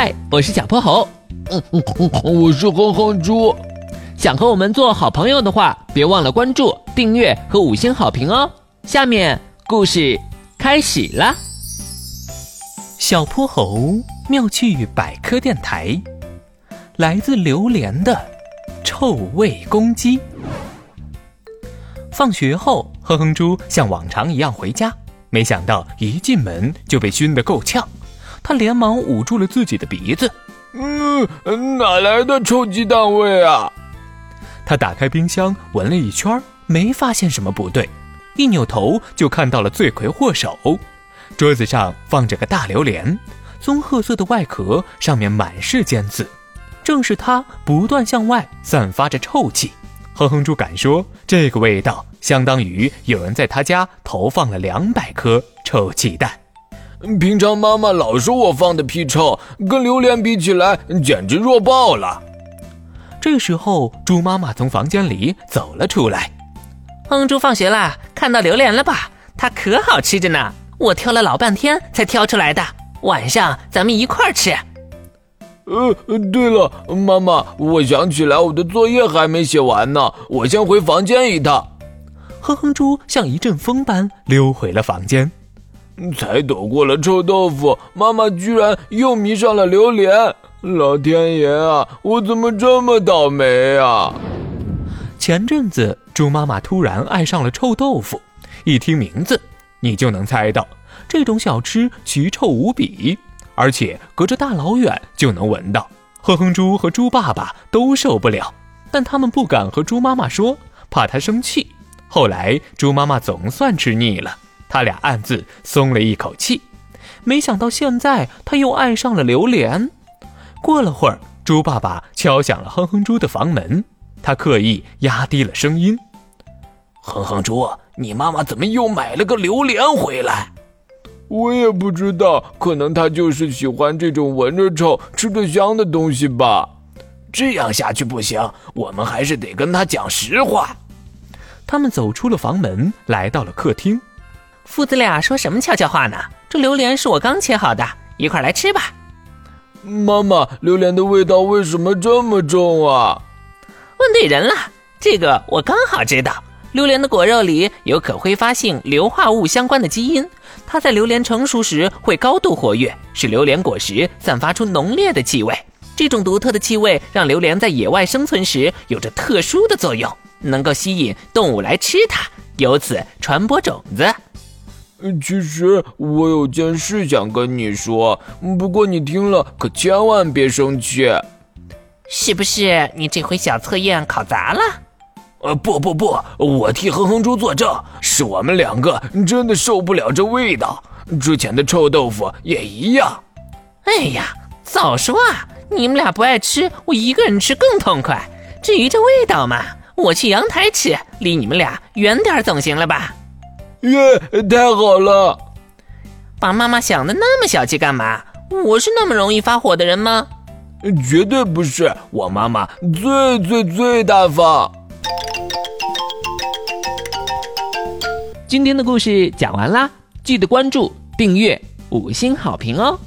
嗨，我是小泼猴。嗯嗯嗯，我是哼哼猪。想和我们做好朋友的话，别忘了关注、订阅和五星好评哦。下面故事开始了。小泼猴妙趣百科电台，来自榴莲的臭味攻击。放学后，哼哼猪像往常一样回家，没想到一进门就被熏得够呛。他连忙捂住了自己的鼻子。嗯，哪来的臭鸡蛋味啊？他打开冰箱闻了一圈，没发现什么不对。一扭头就看到了罪魁祸首，桌子上放着个大榴莲，棕褐色的外壳上面满是尖刺，正是它不断向外散发着臭气。哼哼猪敢说，这个味道相当于有人在他家投放了两百颗臭气弹。平常妈妈老说我放的屁臭，跟榴莲比起来简直弱爆了。这时候，猪妈妈从房间里走了出来。哼猪放学了，看到榴莲了吧？它可好吃着呢，我挑了老半天才挑出来的。晚上咱们一块儿吃。呃，对了，妈妈，我想起来我的作业还没写完呢，我先回房间一趟。哼哼猪像一阵风般溜回了房间。才躲过了臭豆腐，妈妈居然又迷上了榴莲！老天爷啊，我怎么这么倒霉啊？前阵子猪妈妈突然爱上了臭豆腐，一听名字，你就能猜到，这种小吃奇臭无比，而且隔着大老远就能闻到。哼哼猪和猪爸爸都受不了，但他们不敢和猪妈妈说，怕她生气。后来猪妈妈总算吃腻了。他俩暗自松了一口气，没想到现在他又爱上了榴莲。过了会儿，猪爸爸敲响了哼哼猪的房门，他刻意压低了声音：“哼哼猪，你妈妈怎么又买了个榴莲回来？”“我也不知道，可能她就是喜欢这种闻着臭、吃着香的东西吧。”“这样下去不行，我们还是得跟他讲实话。”他们走出了房门，来到了客厅。父子俩说什么悄悄话呢？这榴莲是我刚切好的，一块来吃吧。妈妈，榴莲的味道为什么这么重啊？问对人了，这个我刚好知道。榴莲的果肉里有可挥发性硫化物相关的基因，它在榴莲成熟时会高度活跃，使榴莲果实散发出浓烈的气味。这种独特的气味让榴莲在野外生存时有着特殊的作用，能够吸引动物来吃它，由此传播种子。其实我有件事想跟你说，不过你听了可千万别生气。是不是你这回小测验考砸了？呃，不不不，我替哼哼猪作证，是我们两个真的受不了这味道。之前的臭豆腐也一样。哎呀，早说啊！你们俩不爱吃，我一个人吃更痛快。至于这味道嘛，我去阳台吃，离你们俩远点总行了吧？耶，太好了！把妈妈想的那么小气干嘛？我是那么容易发火的人吗？绝对不是，我妈妈最最最大方。今天的故事讲完啦，记得关注、订阅、五星好评哦！